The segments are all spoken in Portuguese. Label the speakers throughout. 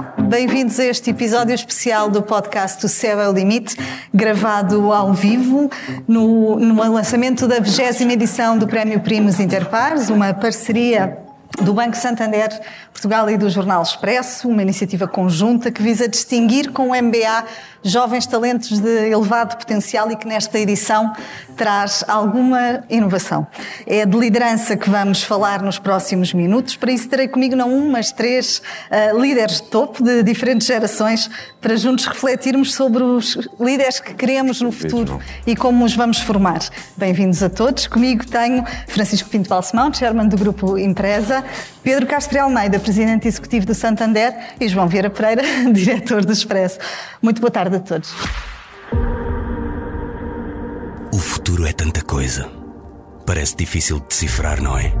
Speaker 1: Bem-vindos a este episódio especial do podcast O Céu é o Limite, gravado ao vivo no, no lançamento da 20 edição do Prémio Primos Interpares, uma parceria do Banco Santander Portugal e do Jornal Expresso, uma iniciativa conjunta que visa distinguir com o MBA jovens talentos de elevado potencial e que nesta edição traz alguma inovação. É de liderança que vamos falar nos próximos minutos. Para isso terei comigo não um, mas três uh, líderes de topo de diferentes gerações para juntos refletirmos sobre os líderes que queremos no futuro e como os vamos formar. Bem-vindos a todos. Comigo tenho Francisco Pinto Balsemão, chairman do Grupo Empresa, Pedro Castro Almeida, presidente executivo do Santander e João Vieira Pereira, diretor do Expresso. Muito boa tarde a todos.
Speaker 2: O futuro é tanta coisa. Parece difícil de decifrar, não é?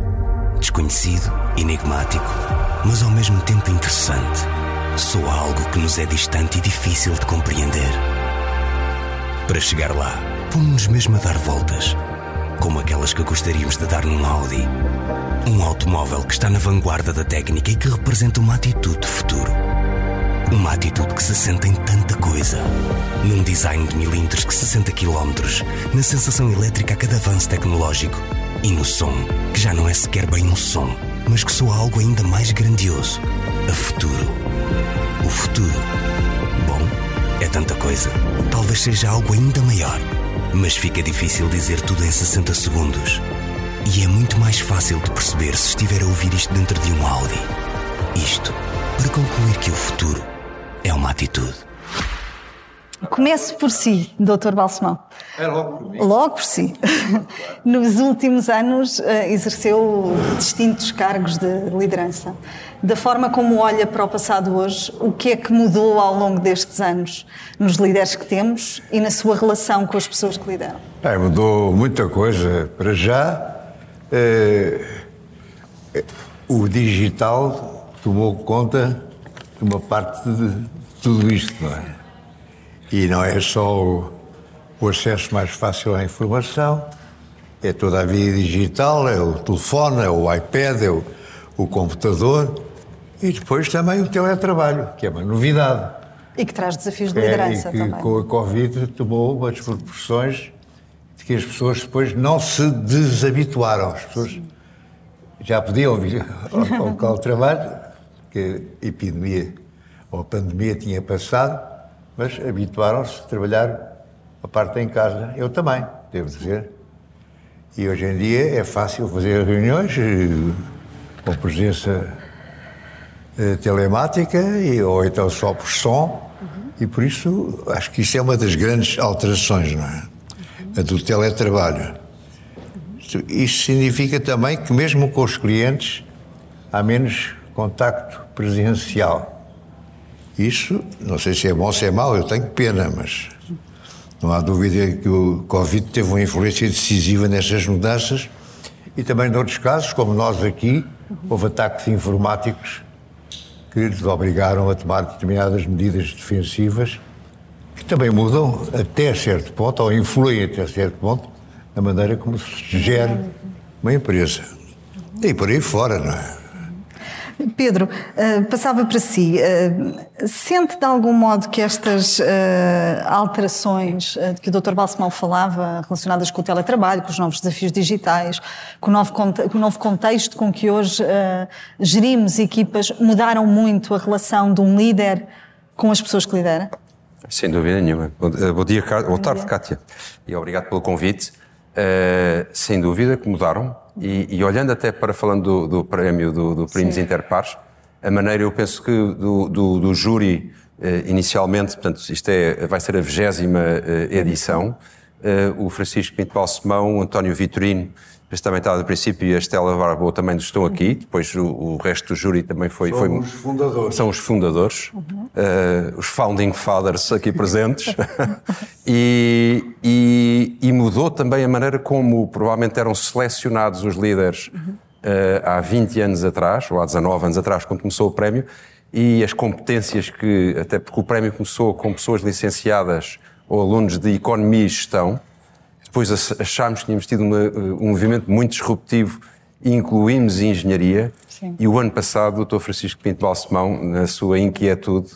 Speaker 2: Desconhecido, enigmático, mas ao mesmo tempo interessante. Soa algo que nos é distante e difícil de compreender. Para chegar lá, pomos-nos mesmo a dar voltas, como aquelas que gostaríamos de dar num Audi. Um automóvel que está na vanguarda da técnica e que representa uma atitude de futuro. Uma atitude que se sente em tanta coisa. Num design de milímetros que 60 km, na sensação elétrica a cada avanço tecnológico e no som, que já não é sequer bem um som, mas que soa algo ainda mais grandioso. A futuro. O futuro. Bom, é tanta coisa. Talvez seja algo ainda maior. Mas fica difícil dizer tudo em 60 segundos. E é muito mais fácil de perceber se estiver a ouvir isto dentro de um Audi. Isto para concluir que o futuro é uma atitude.
Speaker 1: Comece por si, Dr. Balsemão.
Speaker 3: É logo por mim.
Speaker 1: Logo por si. Nos últimos anos eh, exerceu distintos cargos de liderança. Da forma como olha para o passado hoje, o que é que mudou ao longo destes anos nos líderes que temos e na sua relação com as pessoas que lideram?
Speaker 3: Mudou muita coisa. Para já, eh, o digital tomou conta de uma parte de tudo isto, não é? E não é só o, o acesso mais fácil à informação, é toda a via digital, é o telefone, é o iPad, é o, o computador e depois também o teletrabalho, que é uma novidade.
Speaker 1: E que traz desafios de liderança
Speaker 3: é, e que
Speaker 1: também.
Speaker 3: com a Covid tomou umas proporções de que as pessoas depois não se desabituaram. As pessoas já podiam vir ao, ao local de trabalho, que a epidemia ou a pandemia tinha passado, mas habituaram-se a trabalhar a parte em casa. Eu também, devo dizer. E hoje em dia é fácil fazer reuniões eh, com presença telemática e, ou então só por som. E por isso acho que isso é uma das grandes alterações, não é? A do teletrabalho. Isso- significa também que mesmo com os clientes há menos contacto presencial. Isso, não sei se é bom ou se é mau, eu tenho pena, mas não há dúvida que o Covid teve uma influência decisiva nestas mudanças e também noutros casos, como nós aqui, houve ataques informáticos que nos obrigaram a tomar determinadas medidas defensivas que também mudam até certo ponto, ou influem até certo ponto, a maneira como se gera uma empresa. E por aí fora, não é?
Speaker 1: Pedro, eh, passava para si. eh, sente de algum modo que estas eh, alterações de que o Dr. Balsemão falava, relacionadas com o teletrabalho, com os novos desafios digitais, com o novo, conte- com o novo contexto com que hoje gerimos equipas, mudaram muito a relação de um líder com as pessoas que lidera?
Speaker 4: Sem dúvida nenhuma. Bom, dia, Cá- boa tarde, Kátia. E obrigado pelo convite. Sem dúvida que mudaram. E, e olhando até para, falando do, do prémio do, do Primos
Speaker 1: Sim.
Speaker 4: Interpares, a maneira, eu penso que do, do, do júri, eh, inicialmente, portanto, isto é, vai ser a vigésima eh, edição, eh, o Francisco Pinto Balsemão, o António Vitorino, este também está do princípio, e a Estela Barboa também estão aqui, depois o, o resto do júri também foi... foi
Speaker 3: Somos fundadores.
Speaker 4: são os fundadores, eh, os founding fathers aqui presentes, e, e- e mudou também a maneira como provavelmente eram selecionados os líderes eh, há 20 anos atrás, ou há 19 anos atrás, quando começou o prémio, e as competências que, até porque o prémio começou com pessoas licenciadas ou alunos de economia e gestão, depois ach- achámos que tínhamos tido uma, uh, um movimento muito disruptivo incluímos engenharia Sim. e o ano passado o Dr. Francisco Pinto Balsemão, na sua inquietude,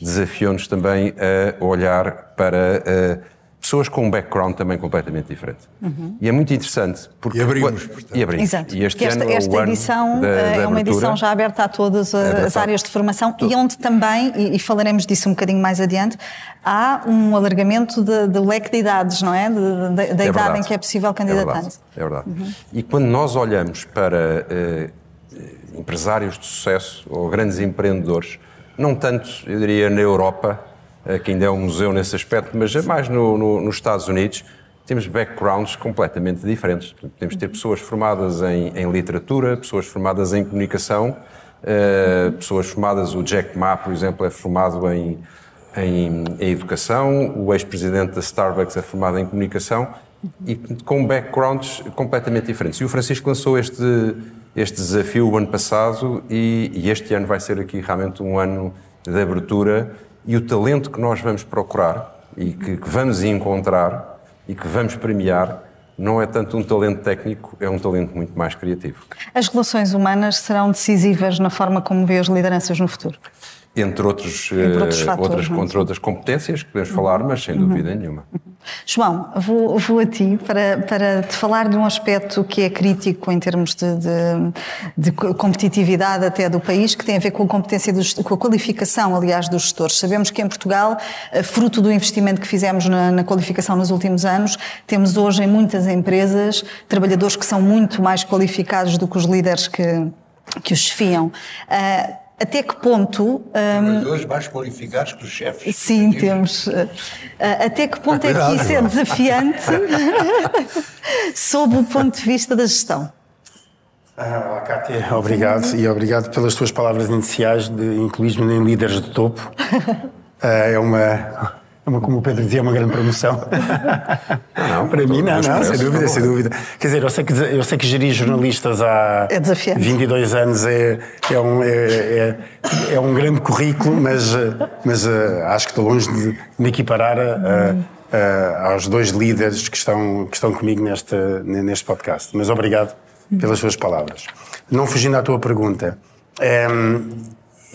Speaker 4: desafiou-nos também a olhar para uh, pessoas com um background também completamente diferente. Uhum. E é muito interessante. Porque,
Speaker 3: e abrimos, portanto.
Speaker 4: E abrimos.
Speaker 1: Exato. E este esta, ano, esta edição da, eh, é uma edição já aberta a todas as áreas de formação Tudo. e onde também, e, e, falaremos disso um bocadinho mais adiante, há um alargamento do leque de idades, não é? Da é idade verdade. em que é possível candidatar.
Speaker 4: É verdade. É verdade. Uhum. E quando nós olhamos para uh, empresários de sucesso ou grandes empreendedores, não tanto, eu diria, na Europa, eh, que ainda é um museu nesse aspecto, mas é mais no, no, nos Estados Unidos, temos backgrounds completamente diferentes. Temos de ter pessoas formadas em, em literatura, pessoas formadas em comunicação, uh, pessoas formadas, o Jack Ma, por exemplo, é formado em, em, em educação, o ex-presidente da Starbucks é formado em comunicação e com backgrounds completamente diferentes. E o Francisco lançou este, este desafio o ano passado e, e este ano vai ser aqui realmente um ano de abertura e o talento que nós vamos procurar e que, que vamos encontrar e que vamos premiar não é tanto um talento técnico, é um talento muito mais criativo.
Speaker 1: As relações humanas serão decisivas na forma como vê as lideranças no futuro?
Speaker 4: Entre, outros, entre outros eh, fatores, outras, entre outras competências que podemos falar, mas sem dúvida uhum. nenhuma.
Speaker 1: João, vou, vou, a ti para, para te falar de um aspecto que é crítico em termos de, de, de, competitividade até do país, que tem a ver com a competência, dos, com a qualificação, aliás, dos gestores. Sabemos que em Portugal, eh, fruto do investimento que fizemos na, na qualificação nos últimos anos, temos hoje em muitas empresas trabalhadores que são muito mais qualificados do que os líderes que, que os chefiam. Uh, até que ponto.
Speaker 3: Trabalhadores um, mais qualificados que os chefes.
Speaker 1: Sim, temos. Uh, até que ponto é que isso é desafiante sob o ponto de vista da gestão?
Speaker 5: Ah, Cátia, obrigado e obrigado pelas tuas palavras iniciais de incluir-me em líderes de topo. Uh, é uma uma, como o Pedro dizia, é uma grande promoção.
Speaker 4: Não,
Speaker 5: Para mim, não, não, sem dúvida, sem dúvida. Quer dizer, eu sei que, eu sei que gerir jornalistas há
Speaker 1: é
Speaker 5: 22 anos é, é, um, é, é, é, um grande currículo, mas, mas uh, acho que estou longe de me equiparar uh, uh, aos dois líderes que estão, que estão comigo neste, neste podcast. Mas obrigado pelas suas palavras. Não fugindo à tua pergunta. Um, ehm,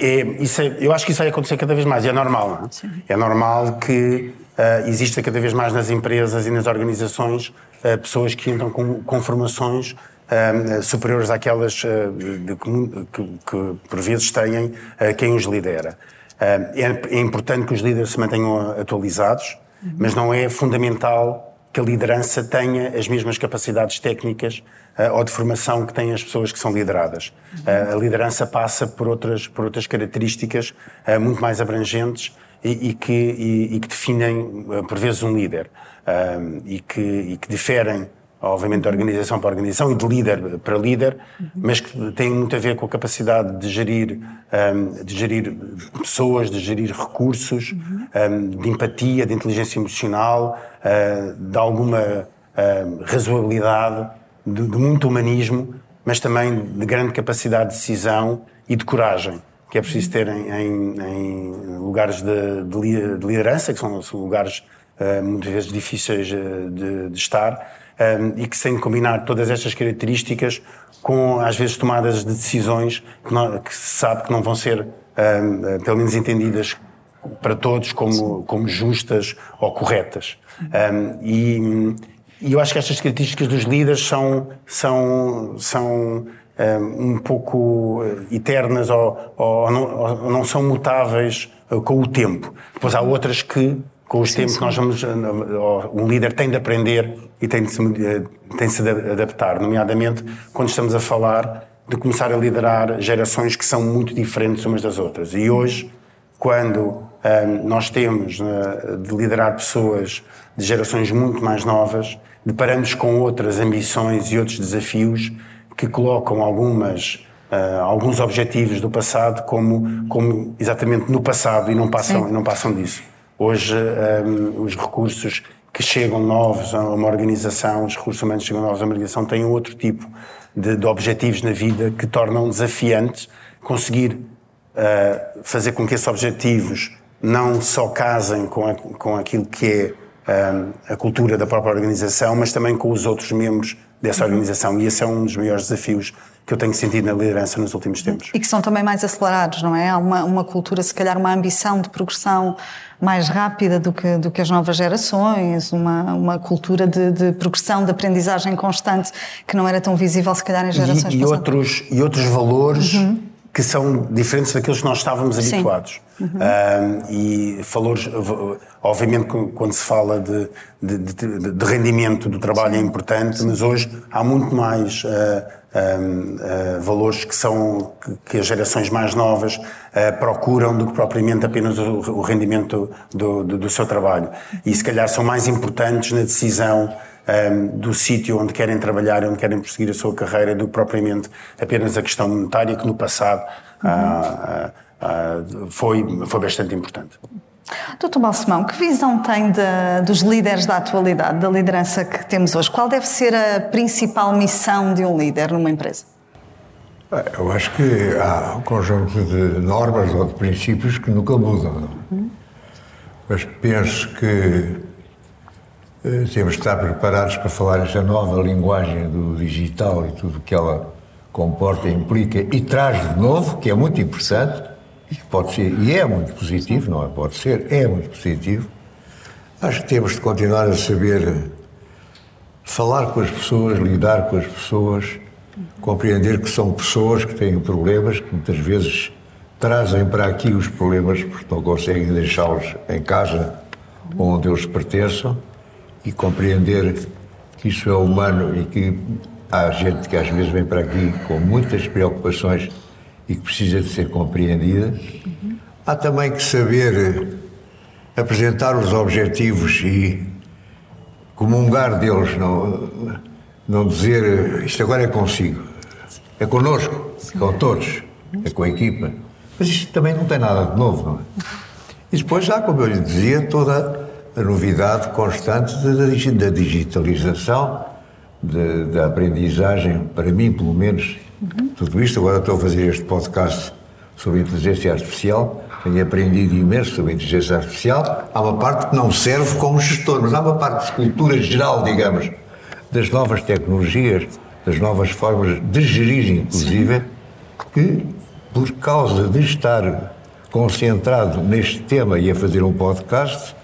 Speaker 5: é, isso é, eu acho que isso vai acontecer cada vez mais, e é normal, é? É normal que uh, exista cada vez mais nas empresas e nas organizações uh, pessoas que entram com, com formações uh, superiores àquelas de, que, que, por vezes têm quem os lidera. É, é, importante que os líderes se mantenham atualizados, uhum. mas não é fundamental que a liderança tenha as mesmas capacidades técnicas uh, ou de formação que têm as pessoas que são lideradas. Uh, a liderança passa por outras, por outras características uh, muito mais abrangentes e, e que, e, e, que definem, por vezes, um líder e, que, e que diferem obviamente de organização para organização e de líder para líder, mas que têm muito a ver com a capacidade de gerir, de gerir pessoas, de gerir recursos, de empatia, de inteligência emocional, de alguma razoabilidade, de, de, muito humanismo, mas também de grande capacidade de decisão e de coragem, que é preciso ter em, em, em lugares de, de, liderança, que são, são lugares uh, muitas vezes difíceis de, de estar, um, e que sem combinar todas estas características com, às vezes, tomadas de decisões que, não, que se sabe que não vão ser, um, pelo menos, entendidas para todos como, como justas ou corretas. Um, e, e, eu acho que estas características dos líderes são, são, são um, pouco eternas ou, ou, não, ou, não, são mutáveis com o tempo. Depois há outras que com os tempos nós vamos, um líder tem de aprender e tem de, se, eh, tem de se adaptar, nomeadamente quando estamos a falar de começar a liderar gerações que são muito diferentes umas das outras. E hoje, quando nós temos uh, de liderar pessoas de gerações muito mais novas, deparamos com outras ambições e outros desafios que colocam algumas Uh, alguns objetivos do passado como, como exatamente no passado e não passam, e não passam disso. Hoje, um, os recursos que chegam novos a uma organização, os recursos humanos que chegam novos a uma organização, têm outro tipo de, de objetivos na vida que tornam desafiante conseguir uh, fazer com que esses objetivos não só casem com, a, com aquilo que é um, a cultura da própria organização, mas também com os outros membros dessa organização. E esse é um dos maiores desafios que eu tenho sentido na liderança nos últimos tempos.
Speaker 1: E que são também mais acelerados, não é? Há uma, uma cultura, se calhar, uma ambição de progressão mais rápida do que, do que as novas gerações, uma, uma cultura de, de progressão, de aprendizagem constante que não era tão visível, se calhar, em gerações
Speaker 5: e, e
Speaker 1: passadas.
Speaker 5: outros E outros valores
Speaker 1: Uhum.
Speaker 5: Que são diferentes daqueles que nós estávamos
Speaker 1: Sim.
Speaker 5: habituados. Um, e valores, obviamente, quando se fala de, de- de- de rendimento do trabalho é importante, mas hoje há muito mais um, ah, valores que são que, que as gerações mais novas ah, procuram do que propriamente apenas o, o rendimento do, do- do seu trabalho. E se calhar são mais importantes na decisão um, do sítio onde querem trabalhar, onde querem prosseguir a sua carreira, do que propriamente apenas a questão monetária, que no passado ah, ah, ah, foi, foi bastante importante.
Speaker 1: Doutor Balsemão, que visão tem de- dos líderes da atualidade, da liderança que temos hoje? Qual deve ser a principal missão de um líder numa empresa?
Speaker 3: Eu acho que há um conjunto de normas ou de princípios que nunca mudam. não? Mas penso que temos de estar preparados para falar esta nova linguagem do digital e tudo o que ela comporta, implica e traz de novo, que é muito importante e que pode ser, e é muito positivo, não é? Pode ser, é muito positivo. Acho que temos de continuar a saber falar com as pessoas, lidar com as pessoas, compreender que são pessoas que têm problemas, que muitas vezes trazem para aqui os problemas porque não conseguem deixá-los em casa onde eles pertençam e compreender que isso é humano e que há gente que às vezes vem para aqui com muitas preocupações e que precisa de ser compreendida. Há também que saber apresentar os objetivos e comungar deles, não, não dizer isto agora é consigo, é connosco, é com todos, é com a equipa. Mas isto também não tem nada de novo, não é? E depois há, como eu lhe dizia, toda novidade constante da digi- da digitalização, de- da aprendizagem, para mim, pelo menos, tudo isto. Agora estou a fazer este podcast sobre inteligência artificial, tenho aprendido imenso sobre inteligência artificial. Há uma parte que não serve como gestor, mas há uma parte de cultura geral, digamos, das novas tecnologias, das novas formas de gerir, inclusive, que, por causa de estar concentrado neste tema e a fazer um podcast,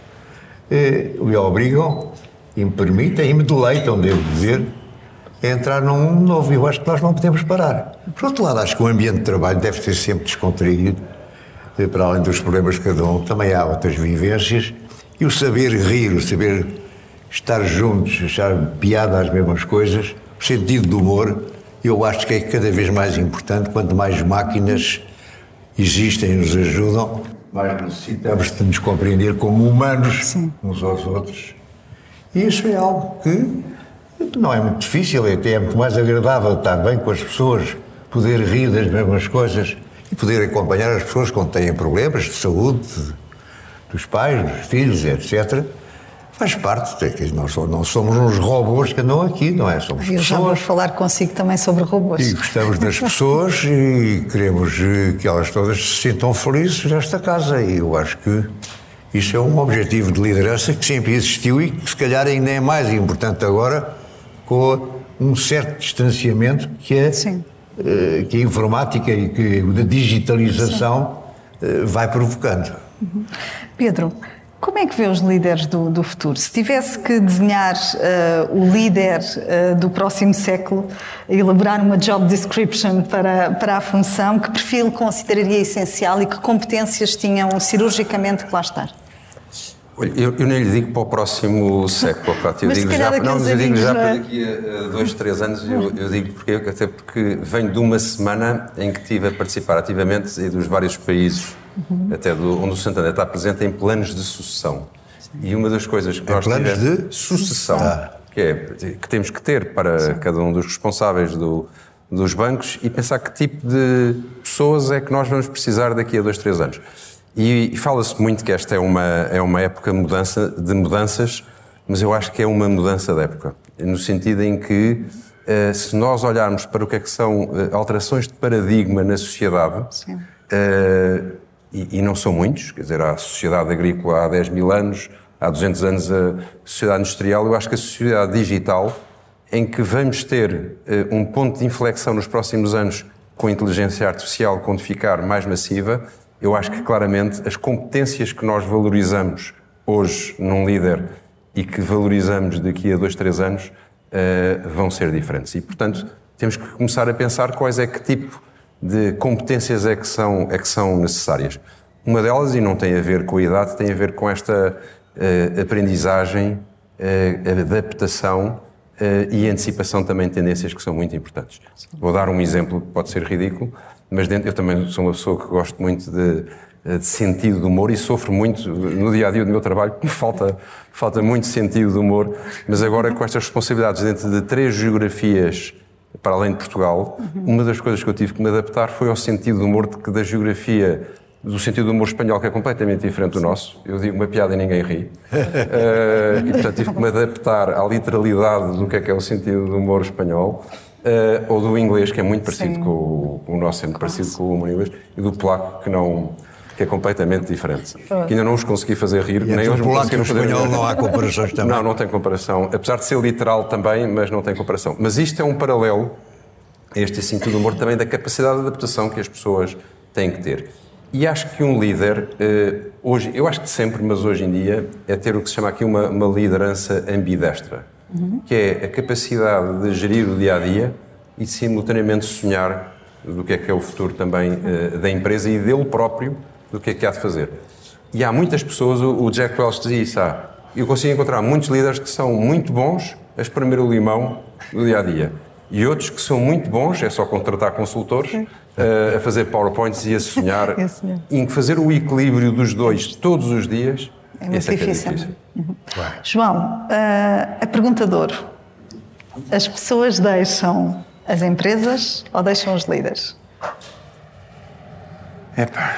Speaker 3: me obrigam e me permitem e me deleitam, devo dizer, a entrar num mundo novo. Eu acho que nós não podemos parar. Por outro lado, acho que o ambiente de trabalho deve ser sempre descontraído, eh, para além dos problemas de cada um, também há outras vivências. E o saber rir, o saber estar juntos, achar piada às mesmas coisas, o sentido do humor, eu acho que é cada vez mais importante. Quanto mais máquinas existem e nos ajudam, mais necessitamos de nos compreender como humanos uns aos outros. E isso é algo que não é muito difícil, é até é muito mais agradável estar bem com as pessoas, poder rir das mesmas coisas e poder acompanhar as pessoas quando têm problemas de saúde, de- dos pais, dos filhos, etc. Faz parte, é que nós não somos uns robôs que andam aqui, não é? Somos
Speaker 1: Eu já vou
Speaker 3: pessoas
Speaker 1: falar consigo também sobre robôs.
Speaker 3: e gostamos das pessoas e queremos eh, que elas todas se sintam felizes nesta casa. E eu acho que isso é um objetivo de liderança que sempre existiu e que se calhar ainda é mais importante agora com um certo distanciamento que é
Speaker 1: Sim.
Speaker 3: eh, que a informática e que a digitalização eh, vai provocando.
Speaker 1: Pedro, como é que vê os líderes do, do futuro? Se tivesse que desenhar eh, o líder eh, do próximo século, elaborar uma job description para, para a função, que perfil consideraria essencial e que competências tinham cirurgicamente que lá estar?
Speaker 4: Olha, eu, eu nem lhe digo para o próximo século, eu
Speaker 1: Mas
Speaker 4: digo já, não, mas eu digo já para
Speaker 1: não é?
Speaker 4: daqui a, a dois, três anos, eu, eu digo porque, até porque venho de uma semana em que estive a participar ativamente e dos vários países,
Speaker 1: Uhum.
Speaker 4: até do, onde o Santander está presente, em planos de sucessão. E uma das coisas que nós
Speaker 3: planos
Speaker 4: tivemos-
Speaker 3: de?
Speaker 4: sucessão,
Speaker 3: Ah.
Speaker 4: que é que temos que ter para cada um dos responsáveis do- dos bancos e pensar que tipo de pessoas é que nós vamos precisar daqui a dois, três anos. E, e fala-se muito que esta é uma, é uma época mudança, de mudanças, mas eu acho que é uma mudança de época. No sentido em que, eh, se nós olharmos para o que é que são eh, alterações de paradigma na sociedade, eh, e, e não são muitos, quer dizer, há a sociedade agrícola há 10 mil anos, há 200 anos a sociedade industrial, eu acho que a sociedade digital em que vamos ter uh, um ponto de inflexão nos próximos anos com a inteligência artificial quando ficar mais massiva, eu acho que claramente as competências que nós valorizamos hoje num líder e que valorizamos daqui a dois, três anos uh, vão ser diferentes. E, portanto, temos que começar a pensar quais é que tipo de competências é que são, é que são necessárias. Uma delas, e não tem a ver com a idade, tem a ver com esta uh, aprendizagem, uh, adaptação e antecipação também de tendências que são muito importantes. Vou dar um exemplo que pode ser ridículo, mas dentro, eu também sou uma pessoa que gosto muito de, de sentido de humor e sofro muito no dia a dia do meu trabalho, falta, falta muito sentido de humor, mas agora com estas responsabilidades dentro de três geografias para além de Portugal, uma das coisas que eu tive que me adaptar foi ao sentido de humor de da geografia do sentido do humor espanhol, que é completamente diferente do nosso. Eu digo uma piada e ninguém ri. uh, e, portanto, tive que me adaptar à literalidade do que é que é o sentido do humor espanhol. Uh, ou do inglês, que é muito parecido com o, o, nosso, é muito parecido com o humor inglês, e do polaco, que não que é completamente diferente. Que ainda não os consegui fazer rir,
Speaker 3: e nem
Speaker 4: hoje
Speaker 3: me conseguiram fazer espanhol rir. não há comparações também.
Speaker 4: Não, não tem comparação. Apesar de ser literal também, mas não tem comparação. Mas isto é um paralelo, este sentido do humor, também da capacidade de adaptação que as pessoas têm que ter. E acho que um líder, eh, hoje, eu acho que sempre, mas hoje em dia, é ter o que se chama aqui uma, uma liderança ambidestra, uhum. que é a capacidade de gerir o dia a dia e simultaneamente sonhar do que é que é o futuro também uh, da empresa e dele próprio, do que é que há de fazer. E há muitas pessoas, o, Jack Welch dizia isso, ah, eu consigo encontrar muitos líderes que são muito bons a espremer o limão do dia a dia. E outros que são muito bons, é só contratar consultores, uh, a fazer PowerPoints e a sonhar, em fazer o equilíbrio dos dois todos os dias.
Speaker 1: É muito difícil. É, é difícil. Uhum. João, uh, a pergunta de ouro. As pessoas deixam as empresas ou deixam os líderes?
Speaker 5: Epá.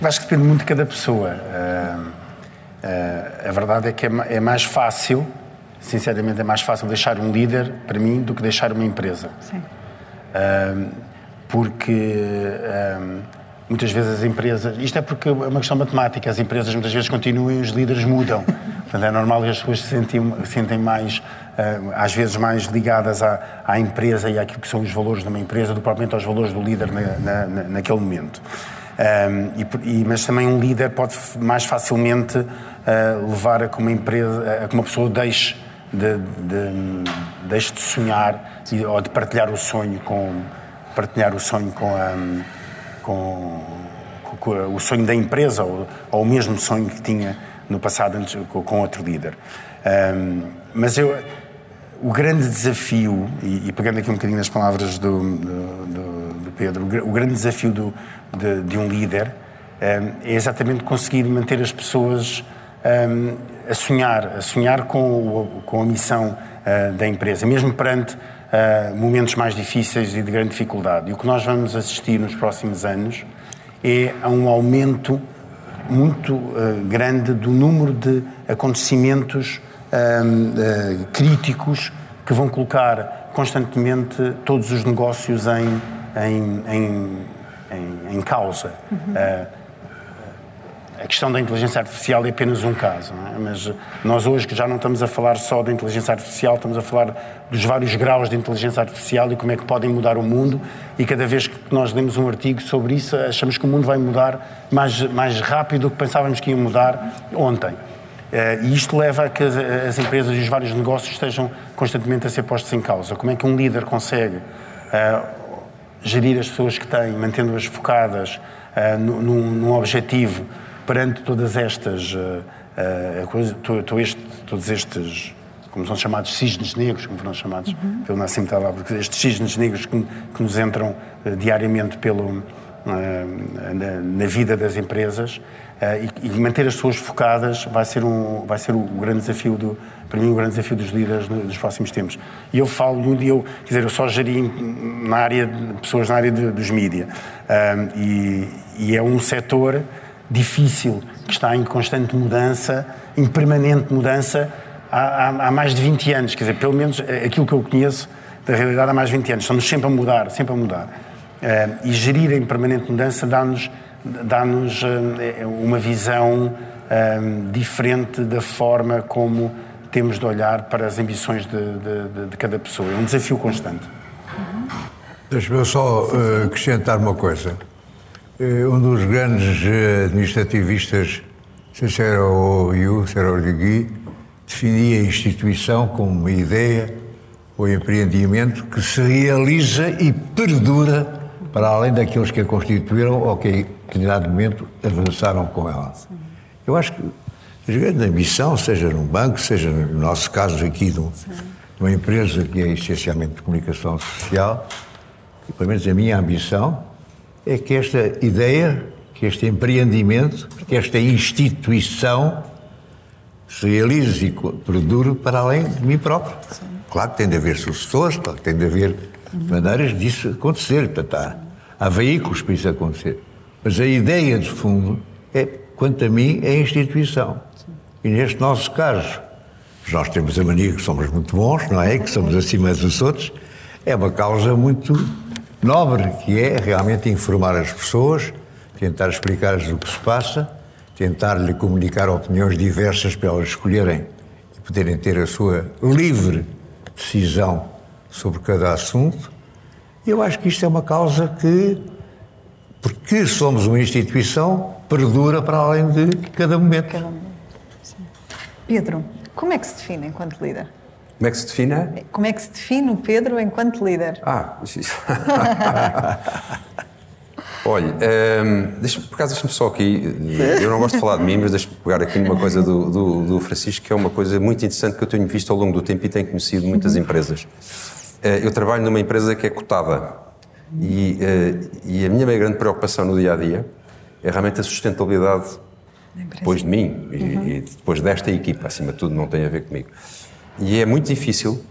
Speaker 5: Acho que depende muito de cada pessoa. Uh, uh, a verdade é que é, é mais fácil, sinceramente, é mais fácil deixar um líder, para mim, do que deixar uma empresa. Sim. Uh, porque muitas vezes as empresas. Isto é porque é uma questão matemática. As empresas muitas vezes continuam e os líderes mudam. Portanto, é normal que as pessoas se sentem, sentem mais, uh, às vezes, mais ligadas à, à, empresa e àquilo que são os valores de uma empresa do que propriamente aos valores do líder na, na, naquele momento. Um, e, e, mas também um líder pode mais facilmente uh, levar a que uma empresa, a que uma pessoa deixe de, de, deixe de sonhar ou de partilhar o sonho com partilhar o sonho com a com, com, o sonho da empresa ou, ou, o mesmo sonho que tinha no passado antes, com, outro líder. Um, mas eu, o grande desafio, e, e, pegando aqui um bocadinho nas palavras do, do, do, do Pedro, o, o, grande desafio do, de, de um líder um, é exatamente conseguir manter as pessoas um, a sonhar, a sonhar com, com a missão uh, da empresa, mesmo perante uh, momentos mais difíceis e de grande dificuldade. E o que nós vamos assistir nos próximos anos é a um aumento muito uh, grande do número de acontecimentos uh, críticos que vão colocar constantemente todos os negócios em, em, em, em, em causa. Uhum. A questão da inteligência artificial é apenas um caso, é? mas nós hoje que já não estamos a falar só da inteligência artificial, estamos a falar dos vários graus de inteligência artificial e como é que podem mudar o mundo e cada vez que nós lemos um artigo sobre isso achamos que o mundo vai mudar mais, mais rápido do que pensávamos que ia mudar ontem. Eh, e isto leva a que as empresas e os vários negócios estejam constantemente a ser postos em causa. Como é que um líder consegue uh, gerir as pessoas que tem, mantendo-as focadas uh, num, num objetivo perante todas estas uh, uh, to, este, todos estes como são chamados cisnes negros, como foram chamados uhum. pelo Nassim Taleb, estes cisnes negros que, que nos entram uh, diariamente pelo, na, na, vida das empresas e, e, manter as pessoas focadas vai ser, um, vai ser o grande desafio do, para mim o grande desafio dos líderes nos próximos tempos. E eu falo muito, eu, quer dizer, eu só geri na área, pessoas na área de, dos mídias e, e é um setor difícil, que está em constante mudança, em permanente mudança, há, há, há, mais de 20 anos. Quer dizer, pelo menos é aquilo que eu conheço da realidade há mais de 20 anos. Estamos sempre a mudar, sempre a mudar. Uh, e gerir em permanente mudança dá-nos dá uh, uma visão diferente da forma como temos de olhar para as ambições de, de, de cada pessoa. É um desafio constante.
Speaker 3: Deixa-me só uh, acrescentar uma coisa. Uh, um dos grandes uh, administrativistas, se era o Yu, se era o Ligui, definia a instituição como uma ideia ou empreendimento que se realiza e perdura para além daqueles que a constituíram ou que, em determinado momento, avançaram com ela. Eu acho que a grande ambição, seja num banco, seja no nosso caso aqui de uma empresa que é essencialmente de comunicação social, e pelo menos a minha ambição é que esta ideia, que este empreendimento, que esta instituição se realize e perdure para além de mim próprio. Claro que tem de haver sucessores, claro que tem de haver maneiras disso acontecer. Portanto, há, há veículos para isso acontecer. Mas a ideia de fundo é, quanto a mim, é a instituição. E neste nosso caso, nós temos a mania que somos muito bons, não é? Que somos acima dos outros. É uma causa muito nobre, que é realmente informar as pessoas, tentar explicar-lhes o que se passa, tentar-lhe comunicar opiniões diversas para elas escolherem e poderem ter a sua livre decisão sobre cada assunto. Eu acho que isto é uma causa que, porque somos uma instituição, perdura para além de cada momento.
Speaker 1: Cada momento. Pedro, como é que se define enquanto líder?
Speaker 4: Como é que se define?
Speaker 1: Como é que se define o Pedro enquanto líder?
Speaker 4: Ah, Olha, um, deixa, por acaso deixa-me só aqui, eu não gosto de falar de mim, mas deixa-me pegar aqui numa coisa do, do, do, Francisco, que é uma coisa muito interessante que eu tenho visto ao longo do tempo e tenho conhecido muitas uhum. empresas. Uh, eu trabalho numa empresa que é cotada e, uh, e a minha grande preocupação no dia a dia é realmente a sustentabilidade depois de mim e, uhum. e depois desta equipa, acima de tudo, não tem a ver comigo. E é muito difícil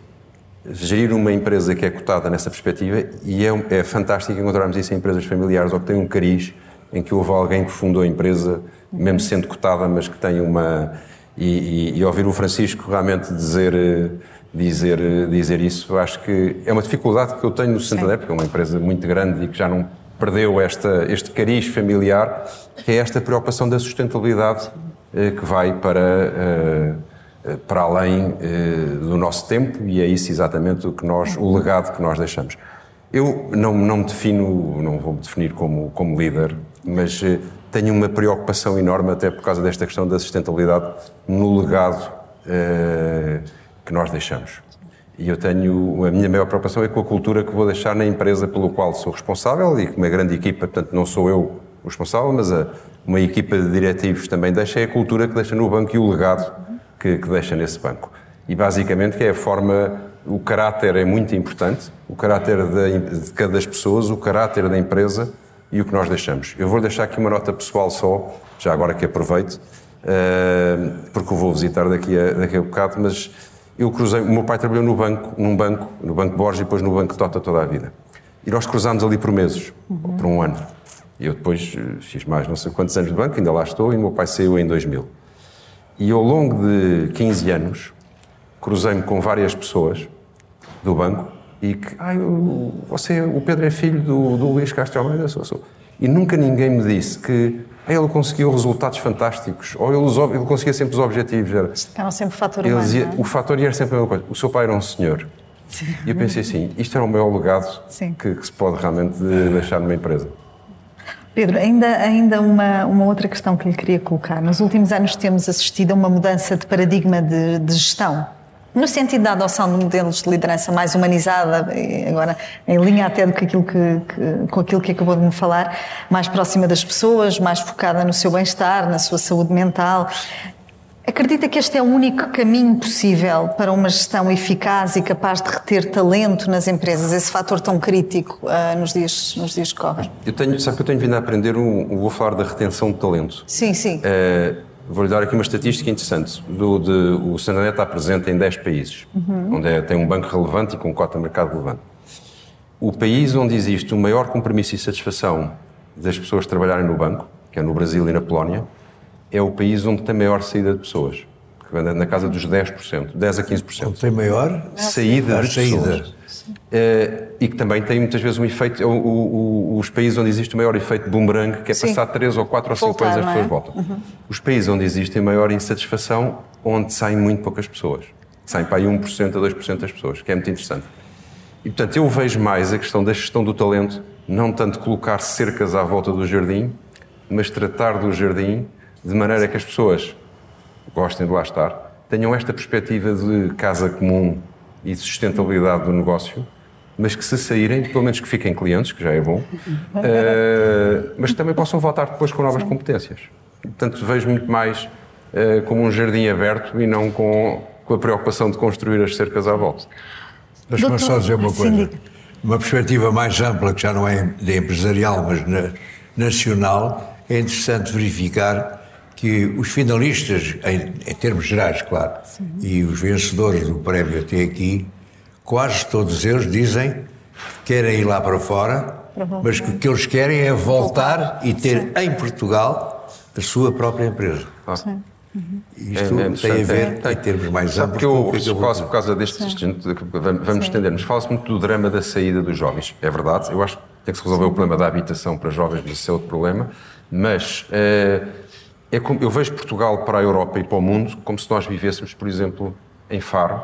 Speaker 4: gerir uma empresa que é cotada nessa perspectiva e é, é fantástico encontrarmos isso em empresas familiares ou que têm um cariz em que houve alguém que fundou a empresa, mesmo sendo cotada, mas que tem uma. E, e, e ouvir o Francisco realmente dizer, dizer, dizer isso, acho que é uma dificuldade que eu tenho no Santander, porque é uma empresa muito grande e que já não perdeu esta, este cariz familiar, que é esta preocupação da sustentabilidade eh, que vai para. Eh, eh, para além eh, do nosso tempo e é isso exatamente o que nós, o legado que nós deixamos. Eu não, não me defino, não vou me definir como, como líder, mas eh, tenho uma preocupação enorme até por causa desta questão da sustentabilidade no legado que nós deixamos. E eu tenho, a minha maior preocupação é com a cultura que vou deixar na empresa pelo qual sou responsável e com uma grande equipa, portanto não sou eu o responsável, mas a, uma equipa de diretivos também deixa, é a cultura que deixa no banco e o legado que, que deixa nesse banco. E basicamente que é a forma, o caráter é muito importante, o caráter de, de cada das pessoas, o caráter da empresa e o que nós deixamos. Eu vou deixar aqui uma nota pessoal só, já agora que aproveito, uh, porque eu vou visitar daqui a, daqui a bocado, mas eu cruzei, o meu pai trabalhou no banco, num banco, no Banco Borges e depois no Banco Tota toda a vida. E nós cruzámos ali por meses, uhum. por um ano. E eu depois eh, fiz mais não sei quantos anos de banco, ainda lá estou, e o meu pai saiu em 2000. E ao longo de 15 anos, cruzei-me com várias pessoas do banco e que, ah, você, o Pedro é filho do, do Luís Castro Almeida, sou, sou. E nunca ninguém me disse que ah, ele conseguiu resultados fantásticos, ou ele, ele conseguia sempre os objetivos. Era,
Speaker 1: era sempre o fator humano,
Speaker 4: dizia,
Speaker 1: é?
Speaker 4: O fator era sempre a mesma coisa. O seu pai era um senhor. Sim. E eu pensei assim, isto era o maior legado que, que se pode realmente deixar numa empresa.
Speaker 1: Pedro, ainda, ainda uma, uma outra questão que lhe queria colocar. Nos últimos anos temos assistido a uma mudança de paradigma de, de gestão. No sentido da adoção de modelos de liderança mais humanizada, agora em linha até com aquilo que, que, com aquilo que acabou de me falar, mais próxima das pessoas, mais focada no seu bem-estar, na sua saúde mental. Acredita que este é o único caminho possível para uma gestão eficaz e capaz de reter talento nas empresas, esse fator tão crítico uh, nos, dias, nos dias que correm?
Speaker 4: Eu tenho, sabe que eu tenho vindo a aprender, um, vou falar da retenção de talento.
Speaker 1: Sim, sim.
Speaker 4: Uh, Vou-lhe dar aqui uma estatística interessante. Do, de, o Santander está presente em 10 países, uhum. onde é, tem um banco relevante e com cota de mercado relevante. O país onde existe o maior compromisso e satisfação das pessoas que trabalharem no banco, que é no Brasil e na Polónia, é o país onde tem maior saída de pessoas. Que na casa dos 10%, 10 a 15%.
Speaker 3: Onde tem maior
Speaker 4: saída de saída. pessoas. Uh, e que também tem muitas vezes um efeito, o, o, os países onde existe o maior efeito boomerang, que é
Speaker 1: Sim.
Speaker 4: passar 3 ou 4 ou 5
Speaker 1: Voltar,
Speaker 4: anos as
Speaker 1: é?
Speaker 4: pessoas voltam. Os países onde existe a maior insatisfação, onde saem muito poucas pessoas. Saem para aí 1% a 2% das pessoas, que é muito interessante. E, portanto, eu vejo mais a questão da gestão do talento, não tanto colocar cercas à volta do jardim, mas tratar do jardim de maneira que as pessoas gostem de lá estar, tenham esta perspectiva de casa comum e de sustentabilidade do negócio, mas que se saírem, pelo menos que fiquem clientes, que já é bom, eh, mas que também possam voltar depois com novas competências. Portanto, vejo muito mais eh, como um jardim aberto e não com, com a preocupação de construir as cercas à volta.
Speaker 3: Deixa-me só dizer uma
Speaker 1: Sim,
Speaker 3: coisa. Uma perspectiva mais ampla, que já não é de empresarial, mas na- nacional, é interessante verificar que os finalistas, em, em termos gerais, claro, e os vencedores do prémio até aqui, quase todos eles dizem que querem ir lá para fora, mas que o que eles querem é voltar e ter em Portugal a sua própria empresa. Isto
Speaker 4: É- é
Speaker 3: tem a ver,
Speaker 4: é.
Speaker 3: em termos mais amplos,
Speaker 4: que
Speaker 3: com
Speaker 4: eu
Speaker 3: eu
Speaker 4: falo por causa deste, vamos estender-nos, fala-se muito do drama da saída dos jovens, é verdade, eu acho que tem que se resolver o problema da habitação para jovens, mas isso é outro problema, mas eh, é como, eu vejo Portugal para a Europa e para o mundo como se nós vivêssemos, por exemplo, em Faro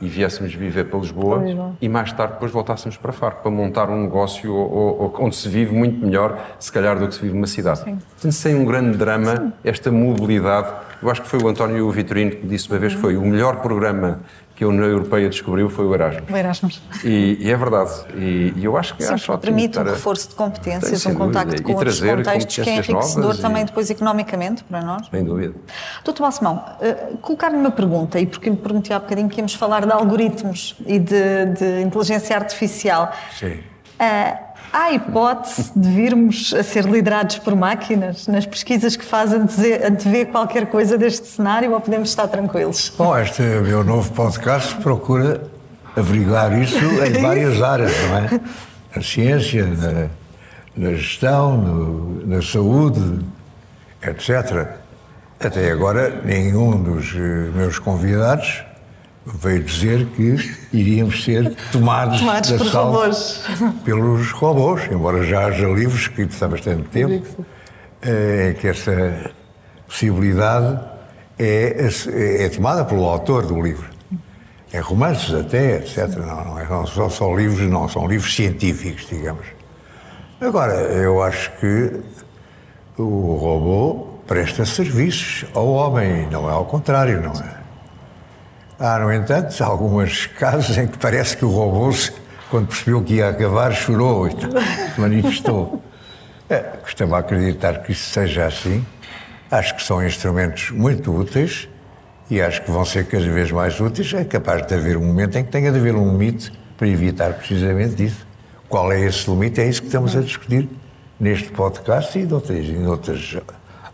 Speaker 4: e viéssemos viver para Lisboa, e mais tarde depois voltássemos para Faro para montar um negócio ou- ou- onde se vive muito melhor, se calhar, do que se vive numa cidade. Portanto, sem um grande drama, esta mobilidade, eu acho que foi o António Vitorino que disse uma vez, foi o melhor programa que a União Europeia descobriu foi o Erasmus.
Speaker 1: O Erasmus.
Speaker 4: E, e é verdade. E, e eu acho que
Speaker 1: Sim,
Speaker 4: acho ótimo
Speaker 1: permite um reforço de competências,
Speaker 4: Tem,
Speaker 1: um contacto com
Speaker 4: E
Speaker 1: outros contextos que é enriquecedor também
Speaker 4: e-
Speaker 1: depois economicamente para nós.
Speaker 4: Sem dúvida.
Speaker 1: Doutor Balsemão, eh, colocar-lhe uma pergunta, e porque me perguntei há bocadinho que íamos falar de algoritmos e de, de inteligência artificial.
Speaker 3: Sim.
Speaker 1: Ah, há a hipótese de virmos a ser liderados por máquinas nas pesquisas que fazem antever qualquer coisa deste cenário ou podemos estar tranquilos?
Speaker 3: Bom, este meu novo podcast procura averiguar isso em várias áreas, não é? Na ciência, na, na gestão, no- na saúde, etc. Até agora, nenhum dos meus convidados veio dizer que iríamos ser tomados,
Speaker 1: Tomados
Speaker 3: de assalto
Speaker 1: robôs.
Speaker 3: pelos robôs, embora já haja livros escritos há bastante tempo, em que essa possibilidade é, é tomada pelo autor do livro. Em romances até, etc. Não, não, é, não são só livros, não, são livros científicos, digamos. Agora, eu acho que o robô presta serviços ao homem, não é ao contrário, não é? Há, no entanto, alguns casos em que parece que o robô, quando percebeu que ia acabar, chorou e manifestou. É, costumo acreditar que isso seja assim. Acho que são instrumentos muito úteis e acho que vão ser cada vez mais úteis. É capaz de haver um momento em que tenha de haver um limite para evitar precisamente isso. Qual é esse limite? É isso que estamos a discutir neste podcast e de outras, e de outras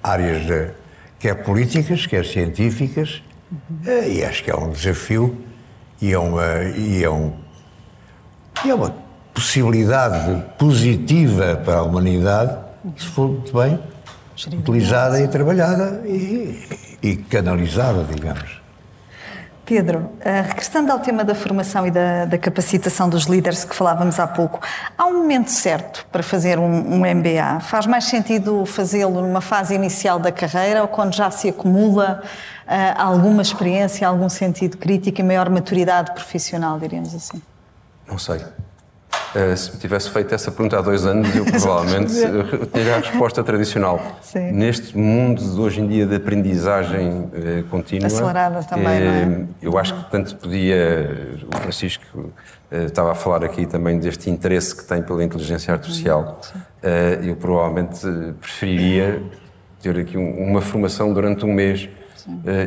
Speaker 3: áreas, de, quer políticas, quer científicas. Eh, E acho que é um desafio e é uma, e é um, e é uma possibilidade positiva para a humanidade se for muito bem utilizada e trabalhada e, e canalizada, digamos.
Speaker 1: Pedro, eh, regressando ao tema da formação e da, da capacitação dos líderes que falávamos há pouco, há um momento certo para fazer um, um MBA? Faz mais sentido fazê-lo numa fase inicial da carreira ou quando já se acumula eh, alguma experiência, algum sentido crítico e maior maturidade profissional, diríamos assim?
Speaker 4: Não sei. Eh, se me tivesse feito essa pergunta há dois anos, eu provavelmente eh, teria a resposta tradicional.
Speaker 1: Sim.
Speaker 4: Neste mundo de hoje em dia de aprendizagem eh, contínua.
Speaker 1: Acelerada também, não é?
Speaker 4: Eu acho que, tanto podia. O Francisco estava a falar aqui também deste interesse que tem pela inteligência artificial. Eh, eu provavelmente preferiria ter aqui um- uma formação durante um mês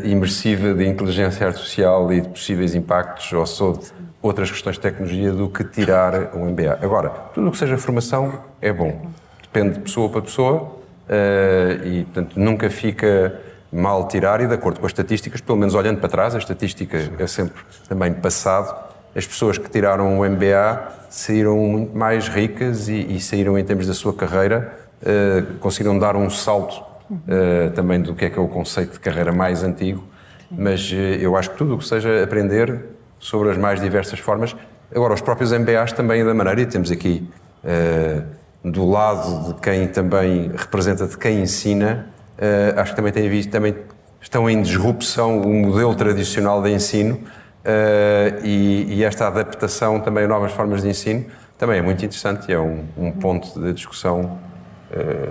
Speaker 4: imersiva de inteligência artificial e de possíveis impactos ou sobre outras questões de tecnologia do que tirar um MBA. Agora, tudo o que seja formação é bom. Depende de pessoa para pessoa eh, e, portanto, nunca fica mal tirar e de acordo com as estatísticas, pelo menos olhando para trás, a estatística é sempre também passado, as pessoas que tiraram o MBA saíram muito mais ricas e, e saíram em termos da sua carreira, eh, conseguiram dar um salto eh, também do que é que é o conceito de carreira mais antigo, mas eh, eu acho que tudo o que seja aprender sobre as mais diversas formas, Agora, os próprios MBAs também da maneira, e temos aqui eh, do lado de quem também representa, de quem ensina, eh, acho que também tem visto, também estão em disrupção o modelo tradicional de ensino eh, e, e esta adaptação também a novas formas de ensino também é muito interessante e é um, um ponto de discussão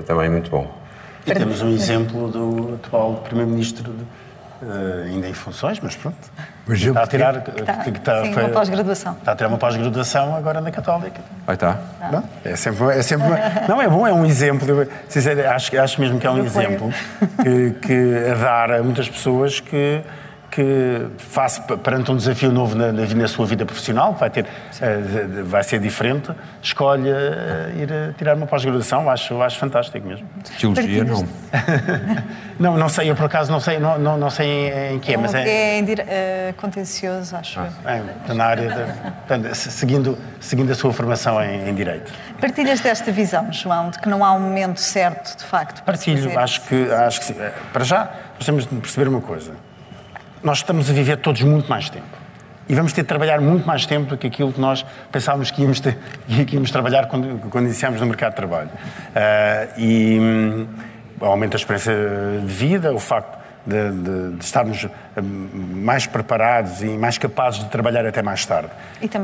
Speaker 4: também muito bom.
Speaker 5: E temos um exemplo do atual Primeiro-Ministro, de- eh, ainda em funções, mas pronto.
Speaker 3: Por exemplo,
Speaker 5: está a tirar.
Speaker 1: Tá,
Speaker 5: que está-
Speaker 1: sim,
Speaker 5: foi-
Speaker 1: uma pós-graduação.
Speaker 5: Está a tirar uma pós-graduação agora na Católica.
Speaker 4: Aí está.
Speaker 5: Não? É sempre, é sempre não é bom, é um exemplo. Sincero, acho, acho mesmo que é um exemplo que, que a dar a muitas pessoas que que face perante um desafio novo na, na, na sua vida profissional, que vai ter, eh, de- vai ser diferente, escolhe eh, ir a tirar uma pós-graduação. Acho, acho fantástico mesmo.
Speaker 4: Teologia não.
Speaker 5: Não, não sei, eu por acaso não sei, não, não, não sei em que é, mas é,
Speaker 1: É, em dire- eh, contencioso, acho eu.
Speaker 5: é, na área de, portanto, se- seguindo, seguindo a sua formação em, em Direito.
Speaker 1: Partilhas desta visão, João, de que não há um momento certo, de facto, para se
Speaker 5: Partilho,
Speaker 1: fazer
Speaker 5: acho que, acho que sim. Eh, Para já, nós temos de perceber uma coisa. Nós estamos a viver todos muito mais tempo. E vamos ter de trabalhar muito mais tempo do que aquilo que nós pensávamos que íamos, ter, que íamos trabalhar quando, quando iniciámos no mercado de trabalho. Ah, e o aumento da experiência de vida, o facto de, de- de estarmos hum, mais preparados e mais capazes de trabalhar até mais tarde.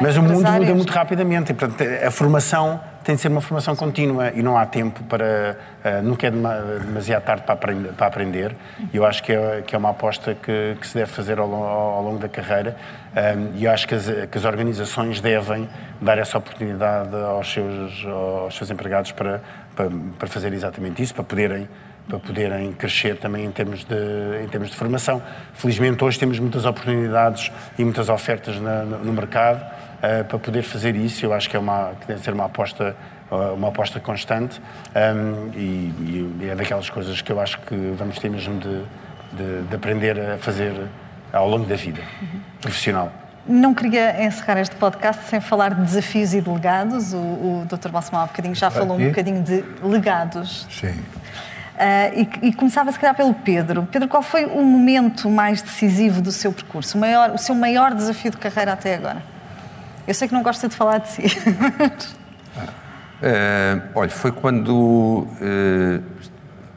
Speaker 5: Mas o mundo muda muito rapidamente e, portanto, a formação tem de ser uma formação contínua e não há tempo para. eh, nunca é dema- demasiado tarde para aprender. Para aprender. Eu acho que é, que é uma aposta que, que se deve fazer ao, ao longo da carreira Um, e eu acho que as, que as organizações devem dar essa oportunidade aos seus, aos seus empregados para, para, para fazer exatamente isso, para poderem para poderem crescer também em termos de, em termos de formação. Felizmente hoje temos muitas oportunidades e muitas ofertas na- no, no mercado eh, para poder fazer isso. Eu acho que é uma que deve ser uma aposta eh, uma aposta constante um, e, e é daquelas coisas que eu acho que vamos ter mesmo de, de, de aprender a fazer ao longo da vida profissional.
Speaker 1: Não queria encerrar este podcast sem falar de desafios e de legados. O, o Dr. Balsemão há bocadinho já falou um bocadinho de legados.
Speaker 3: Sim.
Speaker 1: Ah, e, e começava se calhar pelo Pedro. Pedro, qual foi o momento mais decisivo do seu percurso? O, maior, o seu maior desafio de carreira até agora? Eu sei que não gosta de falar de si.
Speaker 4: Eh, olha, foi quando eh,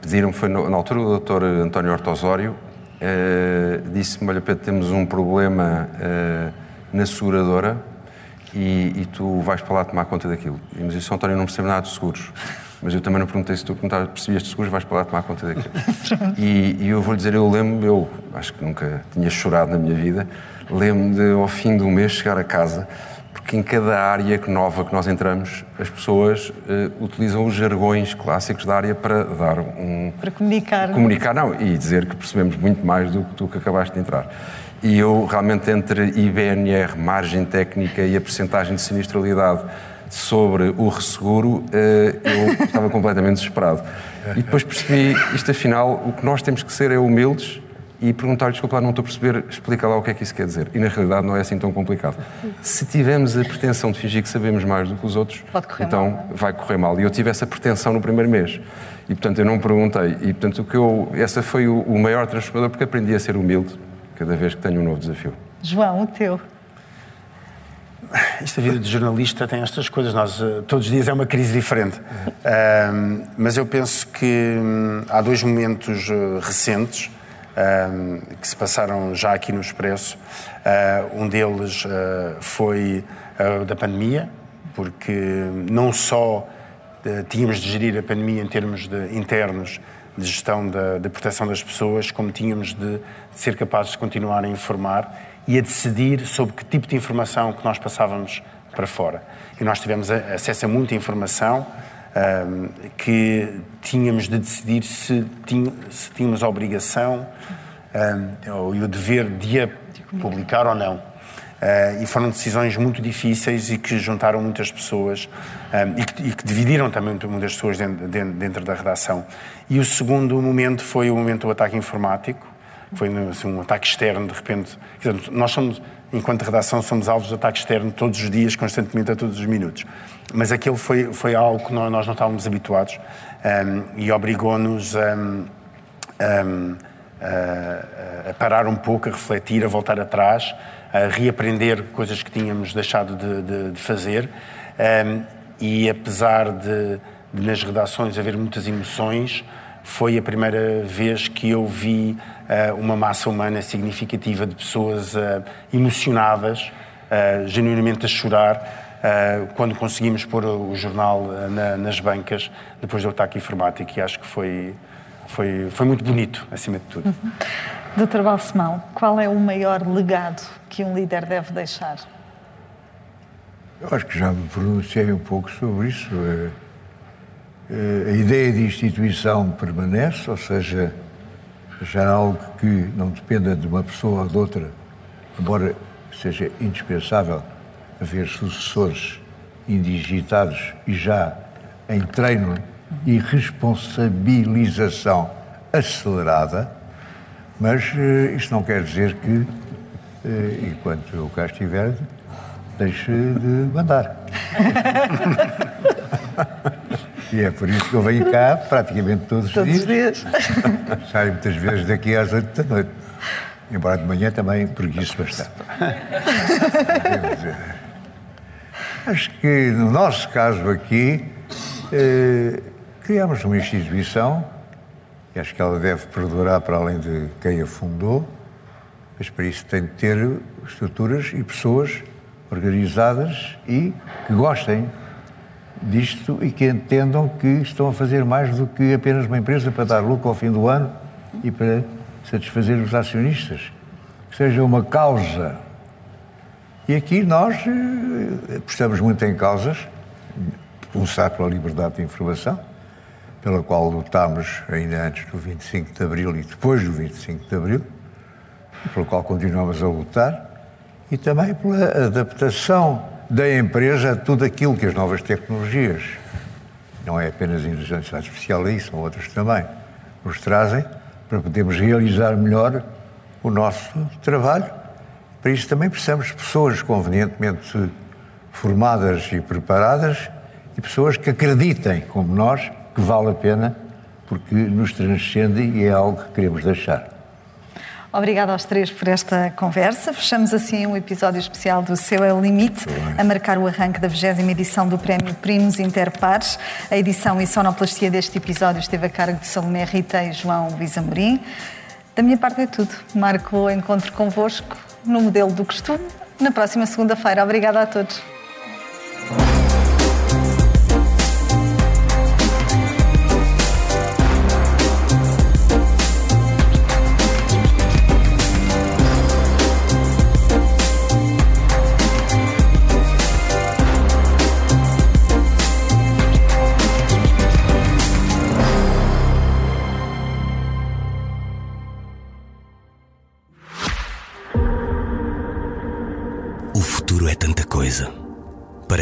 Speaker 4: pediram, foi no- na altura o doutor António Horta Osório, eh, disse-me, olha Pedro, temos um problema na seguradora e, e tu vais para lá tomar conta daquilo. E me disse, António, não percebo nada de seguros. Mas eu também não perguntei se tu perguntavas, percebias de seguros, vais para lá tomar conta daquilo. e, e eu vou lhe dizer, eu lembro, eu acho que nunca tinha chorado na minha vida, lembro de ao fim do mês chegar a casa porque em cada área nova que nós entramos, as pessoas eh, utilizam os jargões clássicos da área para dar um.
Speaker 1: Para comunicar.
Speaker 4: Comunicar, não, e dizer que percebemos muito mais do que tu que acabaste de entrar. E eu, realmente, entre IBNR, margem técnica e a percentagem de sinistralidade sobre o resseguro, eh, eu estava completamente desesperado. E depois percebi, isto afinal, o que nós temos que ser é humildes e perguntar-lhe, desculpa, não estou a perceber, explica lá o que é que isso quer dizer. E na realidade não é assim tão complicado. Se tivermos a pretensão de fingir que sabemos mais do que os outros, então
Speaker 1: mal.
Speaker 4: vai correr mal. E eu tive essa pretensão no primeiro mês. E portanto eu não perguntei. E portanto o que eu, essa foi o, o maior transformador porque aprendi a ser humilde cada vez que tenho um novo desafio.
Speaker 1: João, o teu.
Speaker 5: Esta vida de jornalista tem estas coisas. Nós, eh, todos os dias é uma crise diferente. Ahm, mas eu penso que hum, há dois momentos eh, recentes ahm, que se passaram já aqui no Expresso. Ah, um deles ah, foi da pandemia, porque não só tínhamos de gerir a pandemia em termos de, internos de gestão da, da proteção das pessoas, como tínhamos de, de ser capazes de continuar a informar e a decidir sobre que tipo de informação que nós passávamos para fora. E nós tivemos acesso a muita informação ahm, que tínhamos de decidir se, tínhamos a obrigação ou e o dever de a publicar ou não. Uh, e foram decisões muito difíceis e que juntaram muitas pessoas um, e, que, e que dividiram também muitas pessoas dentro, dentro- dentro da redação. E o segundo momento foi o momento do ataque informático, foi assim, um ataque externo, de repente. nós somos, enquanto redação, somos alvos de ataque externo todos os dias, constantemente, a todos os minutos. Mas aquele foi, foi algo que nó- nós não estávamos habituados um, e obrigou-nos um, um, a, a parar um pouco, a refletir, a voltar atrás, a reaprender coisas que tínhamos deixado de, de, de fazer. Um, e apesar de, de, nas redações haver muitas emoções, foi a primeira vez que eu vi uma massa humana significativa de pessoas uh, emocionadas, uh, genuinamente a chorar, quando conseguimos pôr o jornal na, nas bancas, depois do ataque informático. E acho que foi, foi, foi muito bonito, acima de tudo. Uhum.
Speaker 1: Doutor Balsemão, qual é o maior legado que um líder deve deixar?
Speaker 3: Eu acho que já me pronunciei um pouco sobre isso. A ideia de instituição permanece, ou seja, já algo que não dependa de uma pessoa ou de outra, embora seja indispensável haver sucessores indigitados e já em treino e responsabilização acelerada, mas uh, isto não quer dizer que, uh, enquanto eu cá estiver, deixe de mandar. e é por isso que eu venho cá praticamente todos,
Speaker 1: todos
Speaker 3: os
Speaker 1: dias.
Speaker 3: dias. Saio muitas vezes daqui às oito da noite. Embora de manhã também preguiço bastante. Acho que no nosso caso aqui, eh, criamos uma instituição, e acho que ela deve perdurar para além de quem a fundou, mas para isso tem de ter estruturas e pessoas organizadas e que gostem disto e que entendam que estão a fazer mais do que apenas uma empresa para dar lucro ao fim do ano e para satisfazer os acionistas. Que seja uma causa. E aqui nós eh, apostamos muito em causas, pulsar pela liberdade de informação, pela qual lutámos ainda antes do 25 de Abril e depois do 25 de Abril, e pela qual continuamos a lutar e também pela adaptação da empresa tudo aquilo que as novas tecnologias, não é apenas a inteligência artificial aí, são outras também, nos trazem para podermos realizar melhor o nosso trabalho. Para isso também precisamos de pessoas convenientemente formadas e preparadas e pessoas que acreditem, como nós, que vale a pena porque nos transcende e é algo que queremos deixar.
Speaker 1: Obrigada aos três por esta conversa. Fechamos assim um episódio especial do Seu é o Limite, a marcar o arranque da 20 edição do Prémio Primos Interpares. A edição e sonoplastia deste episódio esteve a cargo de Salomé Rita e João Luís Amorim. Da minha parte é tudo. Marco o encontro convosco no modelo do costume na próxima segunda-feira. Obrigada a todos.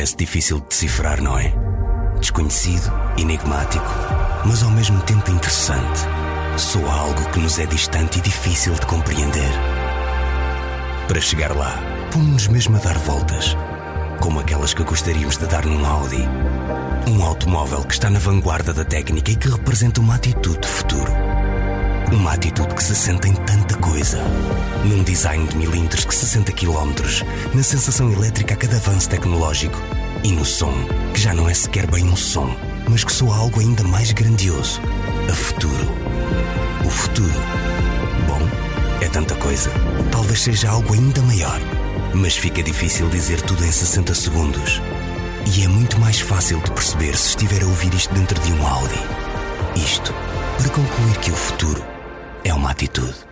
Speaker 2: Parece difícil de decifrar, não é? Desconhecido, enigmático, mas ao mesmo tempo interessante. Soa algo que nos é distante e difícil de compreender. Para chegar lá, pomos-nos mesmo a dar voltas, como aquelas que gostaríamos de dar num Audi. Um automóvel que está na vanguarda da técnica e que representa uma atitude de futuro. Uma atitude que se sente em tanta coisa. Num design de milímetros que 60 km, na sensação elétrica a cada avanço tecnológico e no som, que já não é sequer bem um som, mas que soa algo ainda mais grandioso. A futuro. O futuro. Bom, é tanta coisa. Talvez seja algo ainda maior. Mas fica difícil dizer tudo em 60 segundos. E é muito mais fácil de perceber se estiver a ouvir isto dentro de um Audi. Isto para concluir que o futuro é uma atitude.